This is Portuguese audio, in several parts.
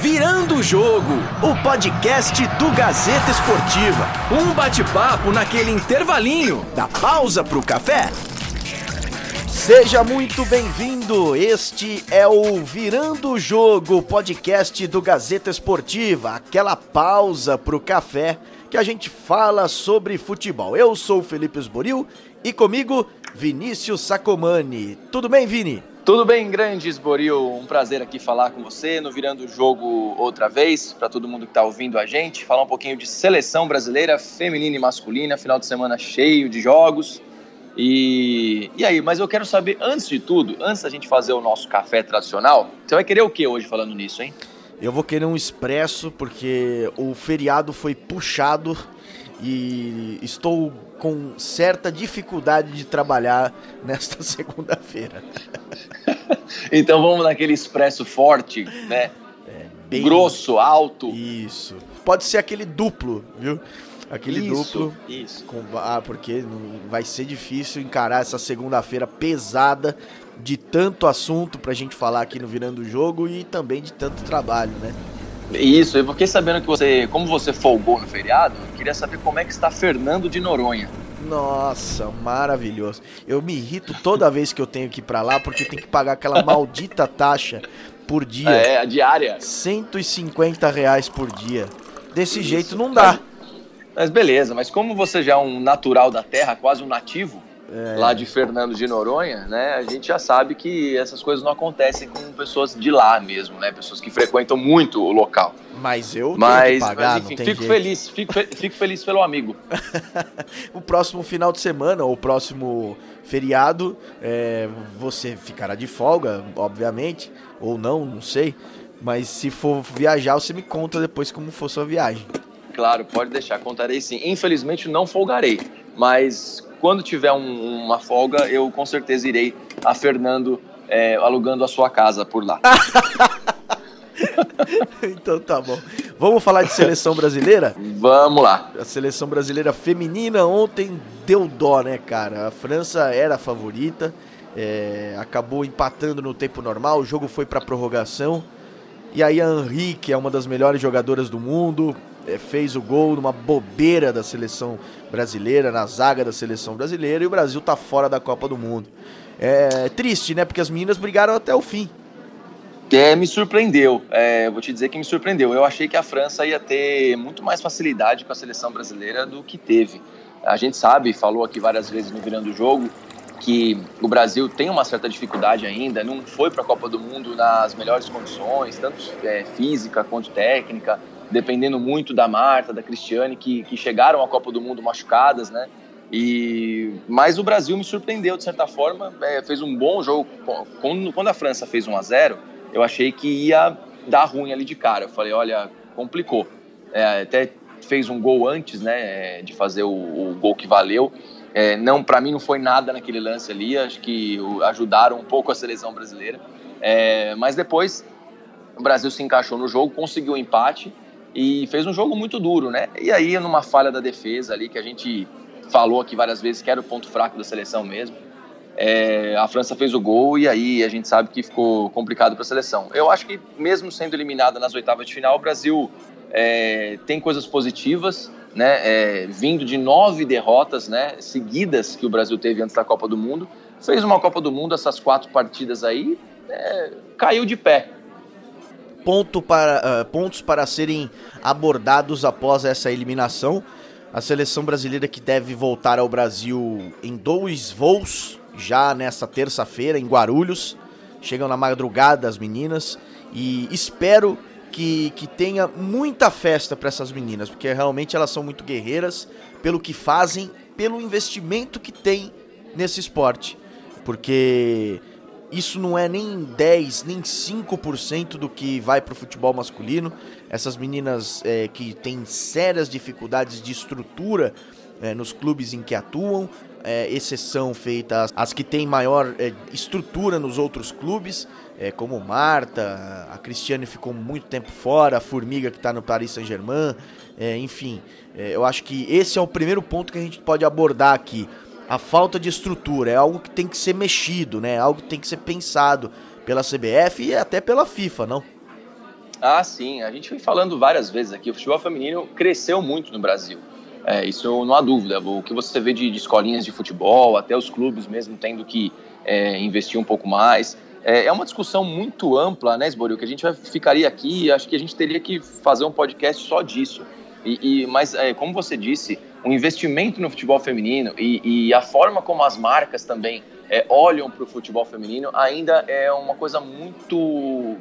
Virando o Jogo, o podcast do Gazeta Esportiva. Um bate-papo naquele intervalinho da pausa pro café. Seja muito bem-vindo. Este é o Virando o Jogo, podcast do Gazeta Esportiva. Aquela pausa pro café que a gente fala sobre futebol. Eu sou o Felipe Esboril e comigo Vinícius Sacomani. Tudo bem, Vini? Tudo bem, grande Esboril? Um prazer aqui falar com você no Virando o Jogo outra vez, para todo mundo que está ouvindo a gente, falar um pouquinho de seleção brasileira feminina e masculina, final de semana cheio de jogos. E, e aí, mas eu quero saber, antes de tudo, antes da gente fazer o nosso café tradicional, você vai querer o que hoje falando nisso, hein? Eu vou querer um expresso porque o feriado foi puxado e estou com certa dificuldade de trabalhar nesta segunda-feira. então vamos naquele expresso forte, né? É, bem... Grosso, alto. Isso. Pode ser aquele duplo, viu? Aquele isso, duplo. Isso. Com, ah, porque vai ser difícil encarar essa segunda-feira pesada de tanto assunto pra gente falar aqui no Virando o Jogo e também de tanto trabalho, né? Isso, eu fiquei sabendo que você, como você folgou no feriado, eu queria saber como é que está Fernando de Noronha. Nossa, maravilhoso. Eu me irrito toda vez que eu tenho que ir pra lá porque tem que pagar aquela maldita taxa por dia. É, a diária. 150 reais por dia. Desse Isso. jeito não dá. Mas, mas, beleza, mas como você já é um natural da terra, quase um nativo, é. lá de Fernando de Noronha, né? A gente já sabe que essas coisas não acontecem com pessoas de lá mesmo, né? Pessoas que frequentam muito o local. Mas eu mas, pagar, mas enfim, fico jeito. feliz, fico, fico feliz pelo amigo. o próximo final de semana, ou o próximo feriado, é, você ficará de folga, obviamente, ou não, não sei. Mas se for viajar, você me conta depois como for sua viagem. Claro, pode deixar, contarei sim. Infelizmente não folgarei, mas quando tiver um, uma folga, eu com certeza irei a Fernando é, alugando a sua casa por lá. então tá bom. Vamos falar de seleção brasileira? Vamos lá. A seleção brasileira feminina ontem deu dó, né, cara? A França era a favorita, é, acabou empatando no tempo normal, o jogo foi para prorrogação. E aí a Henrique, que é uma das melhores jogadoras do mundo, fez o gol numa bobeira da seleção brasileira, na zaga da seleção brasileira, e o Brasil tá fora da Copa do Mundo. É triste, né? Porque as meninas brigaram até o fim. É, me surpreendeu. É, vou te dizer que me surpreendeu. Eu achei que a França ia ter muito mais facilidade com a seleção brasileira do que teve. A gente sabe, falou aqui várias vezes no Virando o Jogo, que o Brasil tem uma certa dificuldade ainda, não foi para a Copa do Mundo nas melhores condições, tanto é, física quanto técnica dependendo muito da Marta, da Cristiane, que, que chegaram à Copa do Mundo machucadas, né? E mas o Brasil me surpreendeu de certa forma, é, fez um bom jogo. Quando, quando a França fez 1 a 0, eu achei que ia dar ruim ali de cara. Eu falei, olha, complicou. É, até fez um gol antes, né, de fazer o, o gol que valeu. É, não, para mim não foi nada naquele lance ali. Acho que ajudaram um pouco a seleção brasileira. É, mas depois o Brasil se encaixou no jogo, conseguiu o um empate e fez um jogo muito duro, né? E aí, numa falha da defesa ali, que a gente falou aqui várias vezes que era o ponto fraco da seleção mesmo, é, a França fez o gol e aí a gente sabe que ficou complicado para a seleção. Eu acho que, mesmo sendo eliminada nas oitavas de final, o Brasil é, tem coisas positivas, né? É, vindo de nove derrotas né, seguidas que o Brasil teve antes da Copa do Mundo, fez uma Copa do Mundo, essas quatro partidas aí, é, caiu de pé ponto para, uh, pontos para serem abordados após essa eliminação. A seleção brasileira que deve voltar ao Brasil em dois voos já nesta terça-feira em Guarulhos. Chegam na madrugada as meninas e espero que, que tenha muita festa para essas meninas, porque realmente elas são muito guerreiras pelo que fazem, pelo investimento que tem nesse esporte. Porque isso não é nem 10, nem 5% do que vai para o futebol masculino. Essas meninas é, que têm sérias dificuldades de estrutura é, nos clubes em que atuam, é, exceção feita as, as que têm maior é, estrutura nos outros clubes, é, como Marta, a Cristiane ficou muito tempo fora, a Formiga que está no Paris Saint-Germain, é, enfim. eu acho que esse é o primeiro ponto que a gente pode abordar aqui a falta de estrutura, é algo que tem que ser mexido, né? É algo que tem que ser pensado pela CBF e até pela FIFA, não? Ah, sim. A gente vem falando várias vezes aqui. O futebol feminino cresceu muito no Brasil. É, isso não há dúvida. O que você vê de, de escolinhas de futebol, até os clubes mesmo tendo que é, investir um pouco mais. É, é uma discussão muito ampla, né, Esboril? Que a gente vai, ficaria aqui, acho que a gente teria que fazer um podcast só disso. E, e mas, é, como você disse, o investimento no futebol feminino e, e a forma como as marcas também é, olham para o futebol feminino ainda é uma coisa muito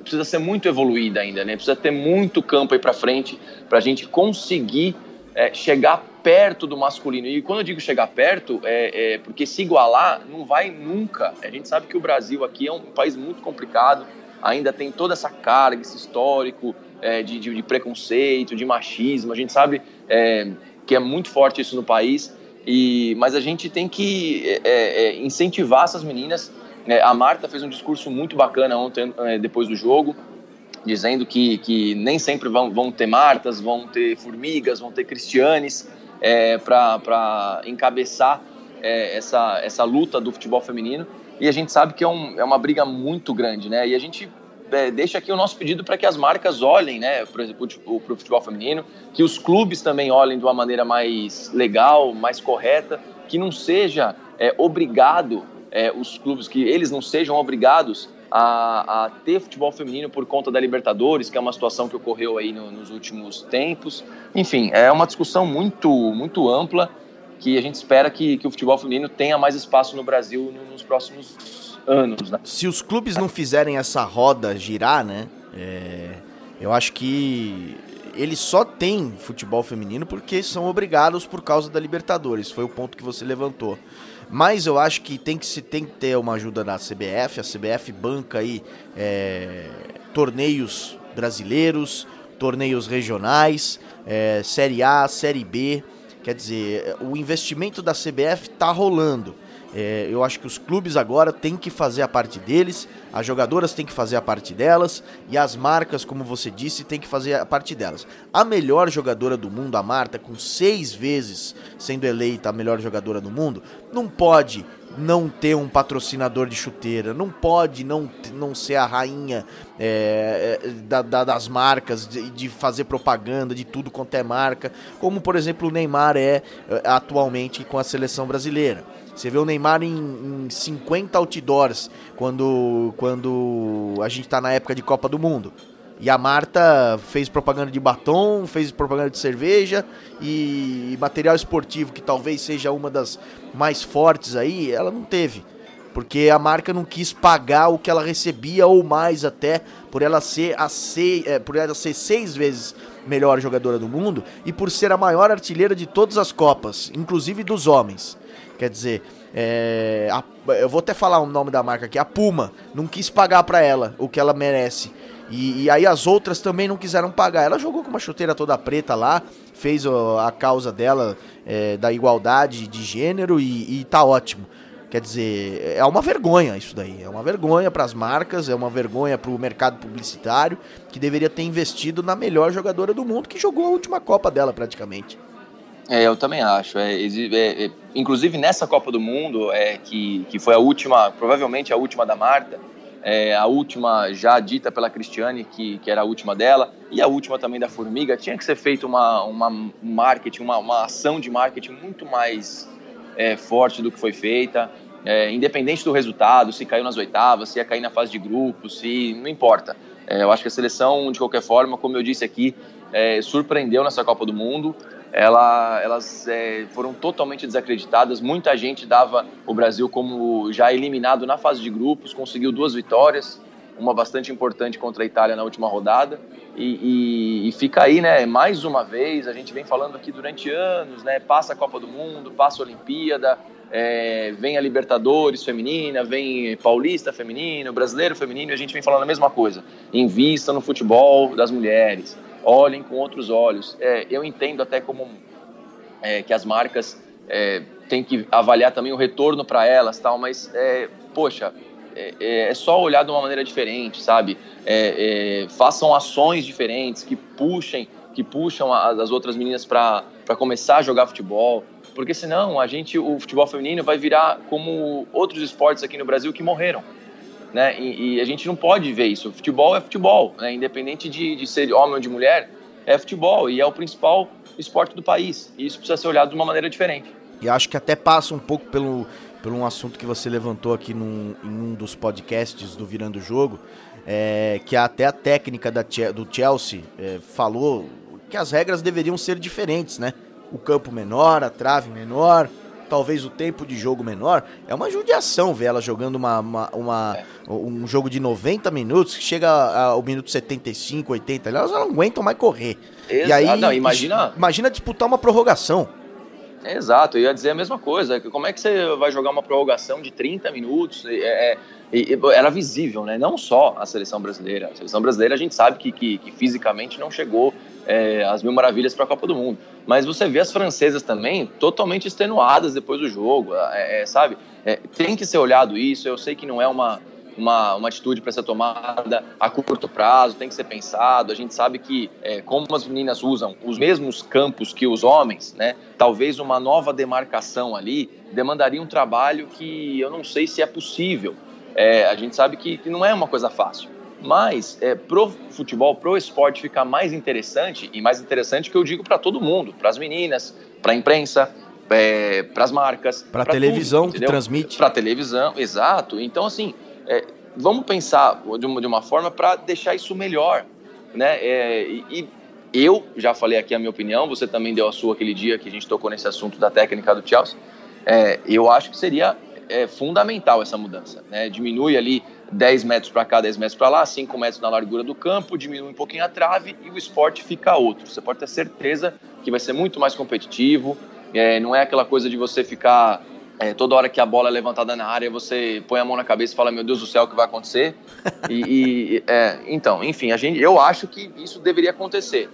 precisa ser muito evoluída ainda, né? Precisa ter muito campo aí para frente para a gente conseguir é, chegar perto do masculino. E quando eu digo chegar perto, é, é, porque se igualar não vai nunca. A gente sabe que o Brasil aqui é um país muito complicado, ainda tem toda essa carga, esse histórico é, de, de, de, preconceito, de machismo. A gente sabe é, que é muito forte isso no país. E, mas a gente tem que é, é, incentivar essas meninas. a Marta fez um discurso muito bacana ontem, depois do jogo dizendo que, que nem sempre vão, vão ter Martas, vão ter Formigas, vão ter Cristianes é, para encabeçar é, essa, essa luta do futebol feminino. E a gente sabe que é, um, é uma briga muito grande, né? E a gente é, deixa aqui o nosso pedido para que as marcas olhem, né, para o futebol feminino, que os clubes também olhem de uma maneira mais legal, mais correta, que não seja é, obrigado é, os clubes, que eles não sejam obrigados a, a, ter futebol feminino por conta da Libertadores, que é uma situação que ocorreu aí no, nos últimos tempos. Enfim, é uma discussão muito, muito ampla que a gente espera que, que o futebol feminino tenha mais espaço no Brasil nos próximos anos. Né? Se os clubes não fizerem essa roda girar, né? É, eu acho que eles só têm futebol feminino porque são obrigados por causa da Libertadores. Foi o ponto que você levantou. Mas eu acho que tem que, se, tem que ter uma ajuda da CBF. A CBF banca aí é, torneios brasileiros, torneios regionais, é, Série A, Série B. Quer dizer, o investimento da CBF está rolando. É, eu acho que os clubes agora têm que fazer a parte deles, as jogadoras têm que fazer a parte delas e as marcas, como você disse, têm que fazer a parte delas. A melhor jogadora do mundo, a Marta, com seis vezes sendo eleita a melhor jogadora do mundo, não pode não ter um patrocinador de chuteira, não pode não, não ser a rainha é, é da, da, das marcas, de, de, fazer propaganda de tudo quanto é marca, como por exemplo o Neymar é, é atualmente com a seleção brasileira. Você vê o Neymar em, em 50 outdoors quando, quando a gente está na época de Copa do Mundo. E a Marta fez propaganda de batom, fez propaganda de cerveja e material esportivo, que talvez seja uma das mais fortes aí, ela não teve. Porque a marca não quis pagar o que ela recebia ou mais até por ela ser a seis, é, por ela ser seis vezes melhor jogadora do mundo e por ser a maior artilheira de todas as copas, inclusive dos homens. Quer dizer, é, a, eu vou até falar o nome da marca aqui, a Puma, não quis pagar para ela o que ela merece. E, e, aí as outras também não quiseram pagar. Ela jogou com uma chuteira toda preta lá, fez a causa dela é, da igualdade de gênero e, e tá ótimo. Quer dizer, é uma vergonha isso daí. É uma vergonha para as marcas, é uma vergonha para o mercado publicitário, que deveria ter investido na melhor jogadora do mundo, que jogou a última Copa dela praticamente. É, eu também acho. É, é, é, inclusive nessa Copa do Mundo, é, que, que foi a última, provavelmente a última da Marta, é, a última já dita pela Cristiane, que, que era a última dela, e a última também da Formiga, tinha que ser feito uma, uma marketing, uma, uma ação de marketing muito mais é, forte do que foi feita. Independente do resultado, se caiu nas oitavas, se ia cair na fase de grupos, se não importa. Eu acho que a seleção, de qualquer forma, como eu disse aqui, surpreendeu nessa Copa do Mundo ela, elas é, foram totalmente desacreditadas. Muita gente dava o Brasil como já eliminado na fase de grupos, conseguiu duas vitórias, uma bastante importante contra a Itália na última rodada. E, e, e, fica aí, né? Mais uma vez, a gente vem falando aqui durante anos, né? Passa a Copa do Mundo, passa a Olimpíada, é, vem a Libertadores feminina, vem Paulista feminino, Brasileiro feminino, e a gente vem falando a mesma coisa. Invista no futebol das mulheres olhem com outros olhos. É, eu entendo até como é, que as marcas é, têm que avaliar também o retorno para elas, tal, mas é, poxa, é, é, é, só olhar de uma maneira diferente, sabe? façam ações diferentes que puxem, que puxam as, as outras meninas para começar a jogar futebol, porque senão a gente, o futebol feminino vai virar como outros esportes aqui no Brasil que morreram. Né? E, e, a gente não pode ver isso. Futebol é futebol, né? independente de, de ser homem ou de mulher, é futebol e é o principal esporte do país. E isso precisa ser olhado de uma maneira diferente. E acho que até passa um pouco pelo, pelo um assunto que você levantou aqui num, em um dos podcasts do Virando o Jogo, é, que até a técnica da, do Chelsea é, falou que as regras deveriam ser diferentes, né? O campo menor, a trave menor, talvez o tempo de jogo menor. É uma judiação ver ela jogando uma, uma, uma um jogo de 90 minutos, que chega ao minuto 75, 80, elas não aguentam mais correr. Exato. E aí, não, imagina... imagina disputar uma prorrogação. Exato, eu ia dizer a mesma coisa. Como é que você vai jogar uma prorrogação de 30 minutos? É, é, era visível, né? Não só a seleção brasileira. A seleção brasileira a gente sabe que, que, que fisicamente não chegou é, às mil maravilhas para a Copa do Mundo. Mas você vê as francesas também totalmente extenuadas depois do jogo, é, é sabe? É, tem que ser olhado isso. Eu sei que não é uma, uma, uma atitude para ser tomada a curto prazo, tem que ser pensado. A gente sabe que, é, como as meninas usam os mesmos campos que os homens, né, talvez uma nova demarcação ali demandaria um trabalho que eu não sei se é possível. É, a gente sabe que, que, não é uma coisa fácil. Mas é, pro futebol, pro esporte ficar mais interessante, e mais interessante que eu digo para todo mundo, para as meninas, para a imprensa, é, para as marcas. Para a televisão tudo, que transmite. Para a televisão, exato. Então, assim, é, vamos pensar de uma, de uma forma para deixar isso melhor. Né? É, e, e eu já falei aqui a minha opinião, você também deu a sua aquele dia que a gente tocou nesse assunto da técnica do Chelsea. É, eu acho que seria é fundamental essa mudança. Né? Diminui ali 10 metros para cá, 10 metros para lá, 5 metros na largura do campo, diminui um pouquinho a trave e o esporte fica outro. Você pode ter certeza que vai ser muito mais competitivo. É, não é aquela coisa de você ficar é, toda hora que a bola é levantada na área, você põe a mão na cabeça e fala: Meu Deus do céu, o que vai acontecer? e, e é, então, enfim, a gente, eu acho que isso deveria acontecer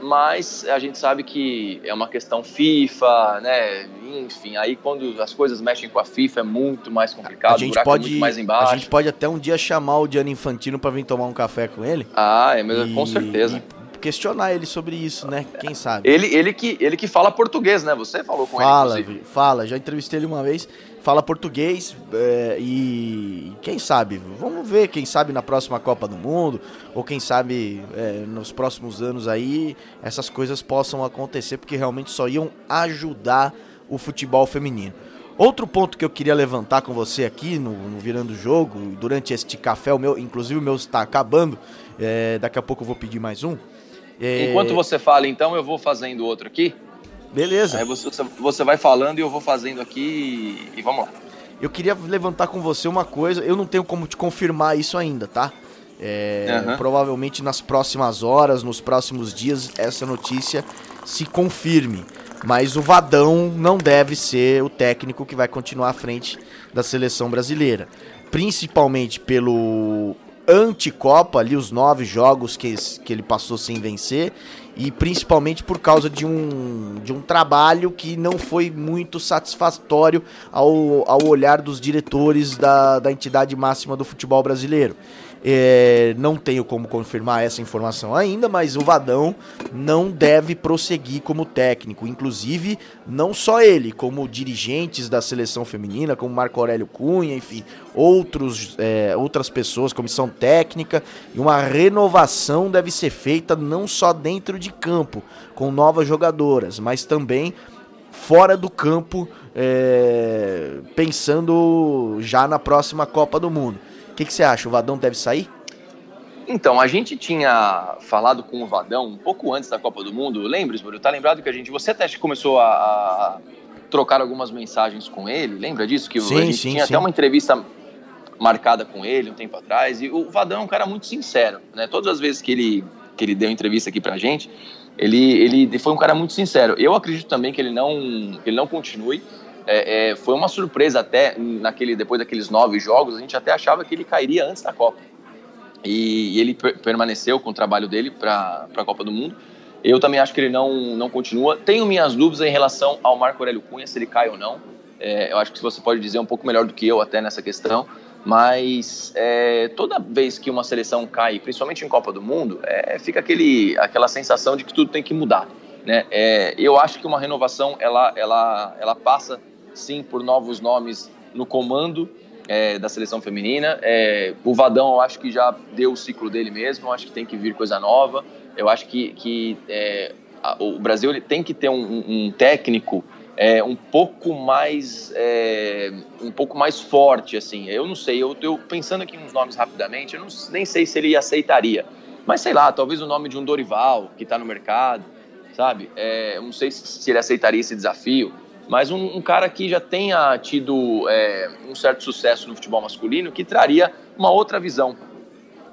mas a gente sabe que é uma questão FIFA, né? Enfim, aí quando as coisas mexem com a FIFA é muito mais complicado, a gente é pode, é mais embaixo. A gente pode até um dia chamar o Gianni Infantino para vir tomar um café com ele. Ah, é, mas e, com certeza. questionar ele sobre isso, né? Quem sabe? Ele, ele, que, ele que fala português, né? Você falou com fala, ele, Fala, Fala, já entrevistei ele uma vez fala português é, e quem sabe, vamos ver, quem sabe na próxima Copa do Mundo, ou quem sabe é, nos próximos anos aí, essas coisas possam acontecer, porque realmente só iam ajudar o futebol feminino. Outro ponto que eu queria levantar com você aqui no, no Virando Jogo, durante este café, o meu, inclusive o meu está acabando, é, daqui a pouco eu vou pedir mais um. Enquanto você fala, então, eu vou fazendo outro aqui. Beleza. Aí você, você vai falando e eu vou fazendo aqui e vamos lá. Eu queria levantar com você uma coisa, eu não tenho como te confirmar isso ainda, tá? É, uhum. Provavelmente nas próximas horas, nos próximos dias, essa notícia se confirme. Mas o Vadão não deve ser o técnico que vai continuar à frente da seleção brasileira. Principalmente pelo anticopa, ali os nove jogos que, que ele passou sem vencer, e principalmente por causa de um, de um trabalho que não foi muito satisfatório ao, ao olhar dos diretores da, da entidade máxima do futebol brasileiro. É, não tenho como confirmar essa informação ainda, mas o Vadão não deve prosseguir como técnico. Inclusive, não só ele, como dirigentes da seleção feminina, como Marco Aurélio Cunha, enfim, outros, é, outras pessoas, comissão técnica. E uma renovação deve ser feita não só dentro de campo, com novas jogadoras, mas também fora do campo, é, pensando já na próxima Copa do Mundo que, que você acha? O Vadão deve sair? Então, a gente tinha falado com o Vadão um pouco antes da Copa do Mundo. Lembra, Esburo? Tá lembrado que a gente. Você até começou a, a, trocar algumas mensagens com ele. Lembra disso? Que sim, a gente sim, tinha sim. até uma entrevista marcada com ele um tempo atrás. E o Vadão é um cara muito sincero, né? Todas as vezes que ele, que ele deu entrevista aqui pra gente, ele, ele foi um cara muito sincero. Eu acredito também que ele não, que ele não continue é, é, foi uma surpresa até naquele depois daqueles nove jogos, a gente até achava que ele cairia antes da Copa. E, e ele per permaneceu com o trabalho dele para a Copa do Mundo. Eu também acho que ele não, não continua. Tenho minhas dúvidas em relação ao Marco Aurélio Cunha, se ele cai ou não. É, eu acho que você pode dizer um pouco melhor do que eu até nessa questão. Mas é, toda vez que uma seleção cai, principalmente em Copa do Mundo, é, fica aquele, aquela sensação de que tudo tem que mudar. Né? É, eu acho que uma renovação ela, ela, ela passa sim por novos nomes no comando, é, da seleção feminina. É, o Vadão, eu acho que já deu o ciclo dele mesmo, eu acho que tem que vir coisa nova. Eu acho que, que é, a, o Brasil ele tem que ter um, um técnico é, um pouco mais é, um pouco mais forte assim eu não sei eu, eu pensando aqui nos nomes rapidamente eu não, nem sei se ele aceitaria mas sei lá talvez o nome de um Dorival que está no mercado sabe é, eu não sei se ele aceitaria esse desafio mas um, um cara que já tenha tido é, um certo sucesso no futebol masculino que traria uma outra visão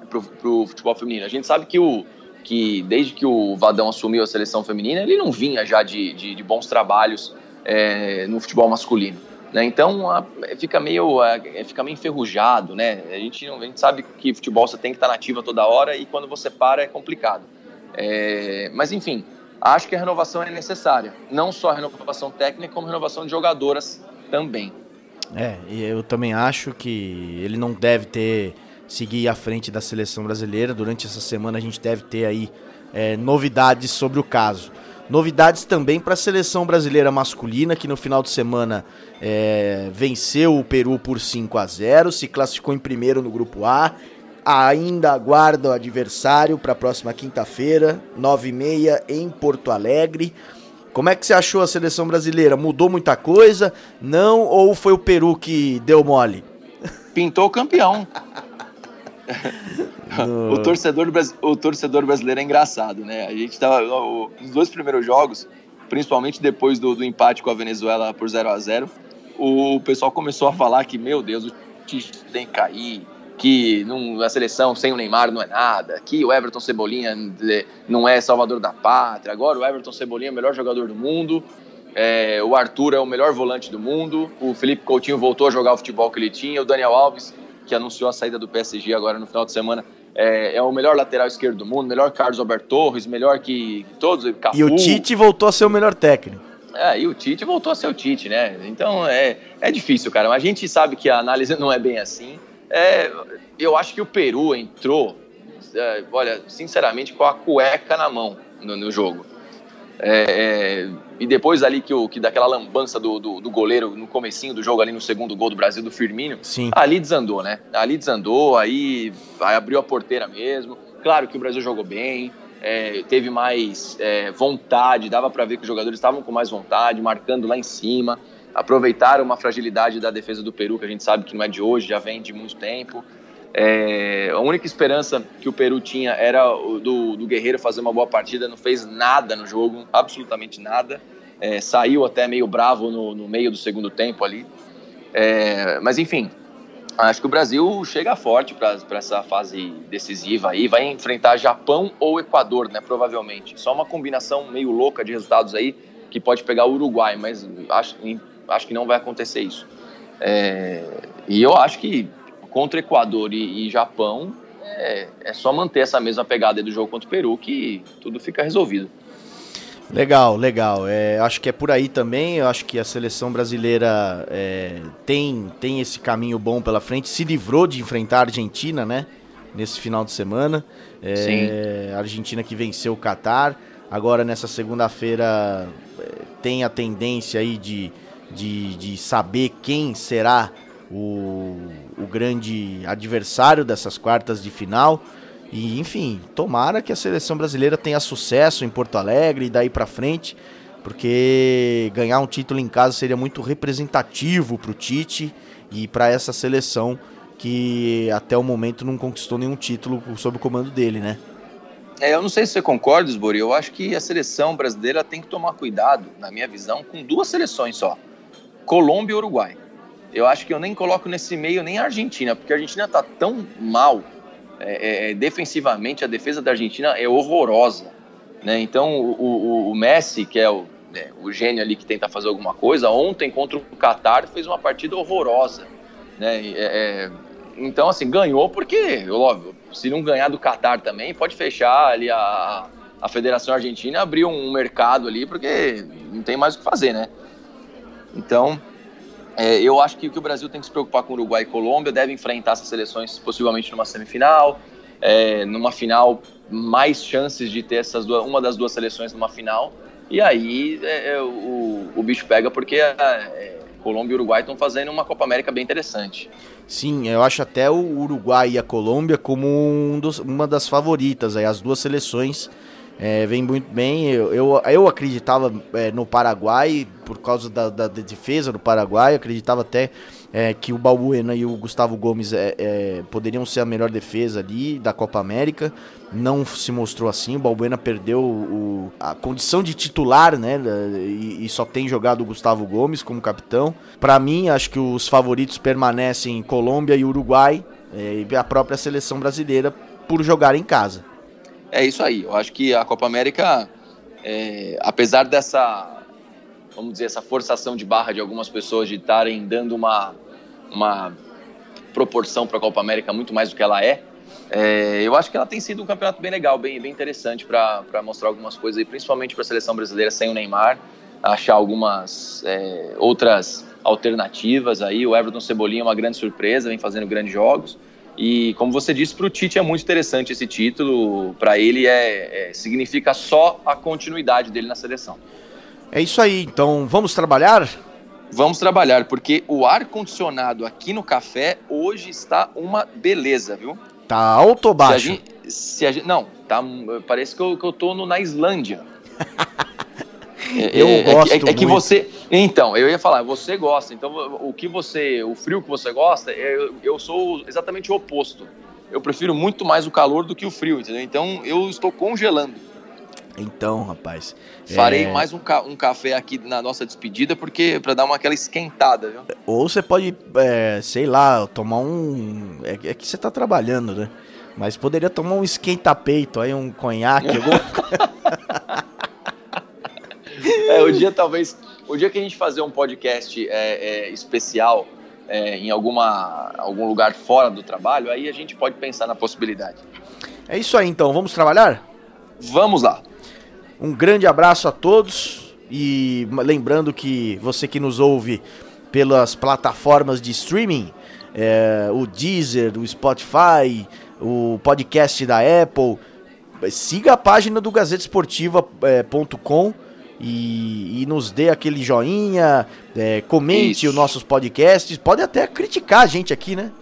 para o futebol feminino a gente sabe que o que desde que o Vadão assumiu a seleção feminina ele não vinha já de, de, de bons trabalhos é, no futebol masculino. Né? Então a, fica, meio, a, fica meio enferrujado, né? A gente, a gente sabe que futebol você tem que estar nativa toda hora e quando você para é complicado. É, mas enfim, acho que a renovação é necessária. Não só a renovação técnica, como a renovação de jogadoras também. É, e eu também acho que ele não deve ter seguir à frente da seleção brasileira. Durante essa semana a gente deve ter aí é, novidades sobre o caso. Novidades também para a seleção brasileira masculina, que no final de semana é, venceu o Peru por 5 a 0 se classificou em primeiro no grupo A. Ainda aguarda o adversário para a próxima quinta-feira, 9h30 em Porto Alegre. Como é que você achou a seleção brasileira? Mudou muita coisa? Não? Ou foi o Peru que deu mole? Pintou campeão. o, torcedor, o torcedor brasileiro é engraçado, né? A gente tava. Nos dois primeiros jogos, principalmente depois do, do empate com a Venezuela por 0 a 0 o pessoal começou a falar que, meu Deus, o Tite tem que cair, que não, a seleção sem o Neymar não é nada, que o Everton Cebolinha não é salvador da pátria, agora o Everton Cebolinha é o melhor jogador do mundo, é, o Arthur é o melhor volante do mundo, o Felipe Coutinho voltou a jogar o futebol que ele tinha, o Daniel Alves que anunciou a saída do PSG agora no final de semana, é, é, o melhor lateral esquerdo do mundo, melhor Carlos Alberto Torres, melhor que, todos. Cafu. E o Tite voltou a ser o melhor técnico. É, e o Tite voltou a ser o Tite, né? Então é, é difícil, cara. Mas a gente sabe que a análise não é bem assim. É, eu acho que o Peru entrou, é, olha, sinceramente, com a cueca na mão no, no jogo. É, é, e depois ali que, o, que daquela lambança do, do, do, goleiro no comecinho do jogo ali no segundo gol do Brasil do Firmino, Sim. ali desandou, né? Ali desandou, aí, aí abriu a porteira mesmo. Claro que o Brasil jogou bem, é, teve mais é, vontade, dava para ver que os jogadores estavam com mais vontade, marcando lá em cima, aproveitaram uma fragilidade da defesa do Peru, que a gente sabe que não é de hoje, já vem de muito tempo. É, a única esperança que o Peru tinha era do, do, Guerreiro fazer uma boa partida, não fez nada no jogo, absolutamente nada. É, saiu até meio bravo no, no, meio do segundo tempo ali. É, mas enfim, acho que o Brasil chega forte para essa fase decisiva aí. Vai enfrentar Japão ou Equador, né? Provavelmente. Só uma combinação meio louca de resultados aí que pode pegar o Uruguai, mas acho, acho que não vai acontecer isso. É, e eu acho que contra Equador e, e Japão, é, é, só manter essa mesma pegada do jogo contra o Peru que tudo fica resolvido. Legal, legal. É, acho que é por aí também. Eu acho que a seleção brasileira é, tem, tem esse caminho bom pela frente. Se livrou de enfrentar a Argentina, né? Nesse final de semana. É, a Argentina que venceu o Catar. Agora, nessa segunda-feira, é, tem a tendência aí de, de, de saber quem será o, o grande adversário dessas quartas de final. E enfim, tomara que a seleção brasileira tenha sucesso em Porto Alegre e daí para frente, porque ganhar um título em casa seria muito representativo para o Tite e para essa seleção que até o momento não conquistou nenhum título sob o comando dele, né? É, eu não sei se você concorda, Sbori, eu acho que a seleção brasileira tem que tomar cuidado, na minha visão, com duas seleções só, Colômbia e Uruguai. Eu acho que eu nem coloco nesse meio nem a Argentina, porque a Argentina está tão mal é, é, defensivamente, a defesa da Argentina é horrorosa. Né? Então, o, o, o Messi, que é o, é, o, gênio ali que tenta fazer alguma coisa, ontem contra o Qatar fez uma partida horrorosa. Né? É, é, então, assim, ganhou porque, óbvio, se não ganhar do Qatar também, pode fechar ali a, a Federação Argentina abrir um mercado ali, porque não tem mais o que fazer, né? Então, é, eu acho que, que o Brasil tem que se preocupar com Uruguai e Colômbia, deve enfrentar essas seleções possivelmente numa semifinal, é, numa final, mais chances de ter essas duas, uma das duas seleções numa final, e aí é, é o, o bicho pega porque é, Colômbia e Uruguai estão fazendo uma Copa América bem interessante. Sim, eu acho até o Uruguai e a Colômbia como um dos, uma das favoritas. Aí, as duas seleções é, vem muito bem. Eu, eu, eu acreditava é, no Paraguai por causa da, da, da, defesa do Paraguai. Eu acreditava até é, que o Balbuena e o Gustavo Gomes é, é, poderiam ser a melhor defesa ali da Copa América. Não se mostrou assim. O Balbuena perdeu o, a condição de titular, né? E, e, só tem jogado o Gustavo Gomes como capitão. Para mim, acho que os favoritos permanecem Colômbia e Uruguai é, e a própria seleção brasileira por jogar em casa. É isso aí. Eu acho que a Copa América, é, apesar dessa, vamos dizer, essa forçação de barra de algumas pessoas de estarem dando uma, uma proporção para a Copa América muito mais do que ela é, é, eu acho que ela tem sido um campeonato bem legal, bem, bem interessante para mostrar algumas coisas, aí, principalmente para a seleção brasileira sem o Neymar, achar algumas é, outras alternativas aí. O Everton Cebolinha é uma grande surpresa, vem fazendo grandes jogos. E como você disse, para o Tite é muito interessante esse título. Para ele é, é, significa só a continuidade dele na seleção. É isso aí. Então vamos trabalhar. Vamos trabalhar, porque o ar condicionado aqui no café hoje está uma beleza, viu? Tá alto ou baixo? Se a gente, se a gente, não, tá, parece que eu, que eu tô no, na Islândia. É, eu é, gosto é, é, é que você, então, eu ia falar, você gosta. Então, o que você, o frio que você gosta, eu, eu sou exatamente o oposto. Eu prefiro muito mais o calor do que o frio, entendeu? Então, eu estou congelando. Então, rapaz. Farei é... mais um, ca um, café aqui na nossa despedida, porque para dar uma aquela esquentada, viu? Ou você pode, é, sei lá, tomar um. É, é, que você tá trabalhando, né? Mas poderia tomar um esquenta-peito aí, um conhaque, algum... é, o dia talvez. O dia que a gente fazer um podcast é, é, especial é, em alguma, algum lugar fora do trabalho, aí a gente pode pensar na possibilidade. É isso aí então, vamos trabalhar? Vamos lá. Um grande abraço a todos e lembrando que você que nos ouve pelas plataformas de streaming, é, o Deezer, o Spotify, o podcast da Apple, siga a página do gazetesportiva.com e, e, nos dê aquele joinha, é, comente Isso. os nossos podcasts, pode até criticar a gente aqui, né?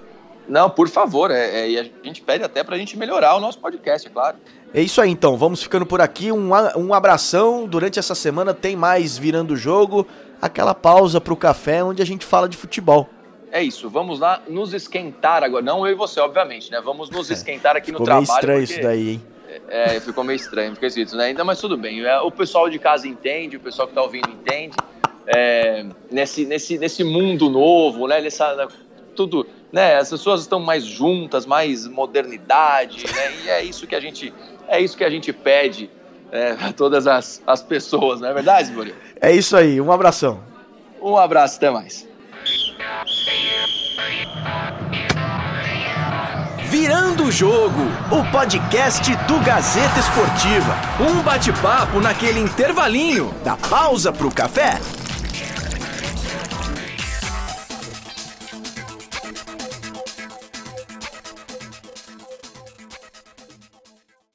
Não, por favor, é, é, e a gente pede até pra gente melhorar o nosso podcast, é claro. É isso aí então, vamos ficando por aqui, um, um abração, durante essa semana tem mais Virando o Jogo, aquela pausa pro café onde a gente fala de futebol. É isso, vamos lá nos esquentar agora, não eu e você, obviamente, né? Vamos nos esquentar aqui no trabalho. Ficou meio estranho porque... isso daí, hein? É, ficou meio estranho, ficou esquisito, né? Ainda, mas tudo bem. É, o pessoal de casa entende, o pessoal que está ouvindo entende. É, nesse, nesse, nesse mundo novo, né? Nessa, tudo, né? As pessoas estão mais juntas, mais modernidade, né? E é isso que a gente, é isso que a gente pede é, a todas as, as pessoas, não é verdade, Murilo? É isso aí. Um abração. Um abraço, até mais. Virando o Jogo, o podcast do Gazeta Esportiva. Um bate-papo naquele intervalinho da pausa pro café.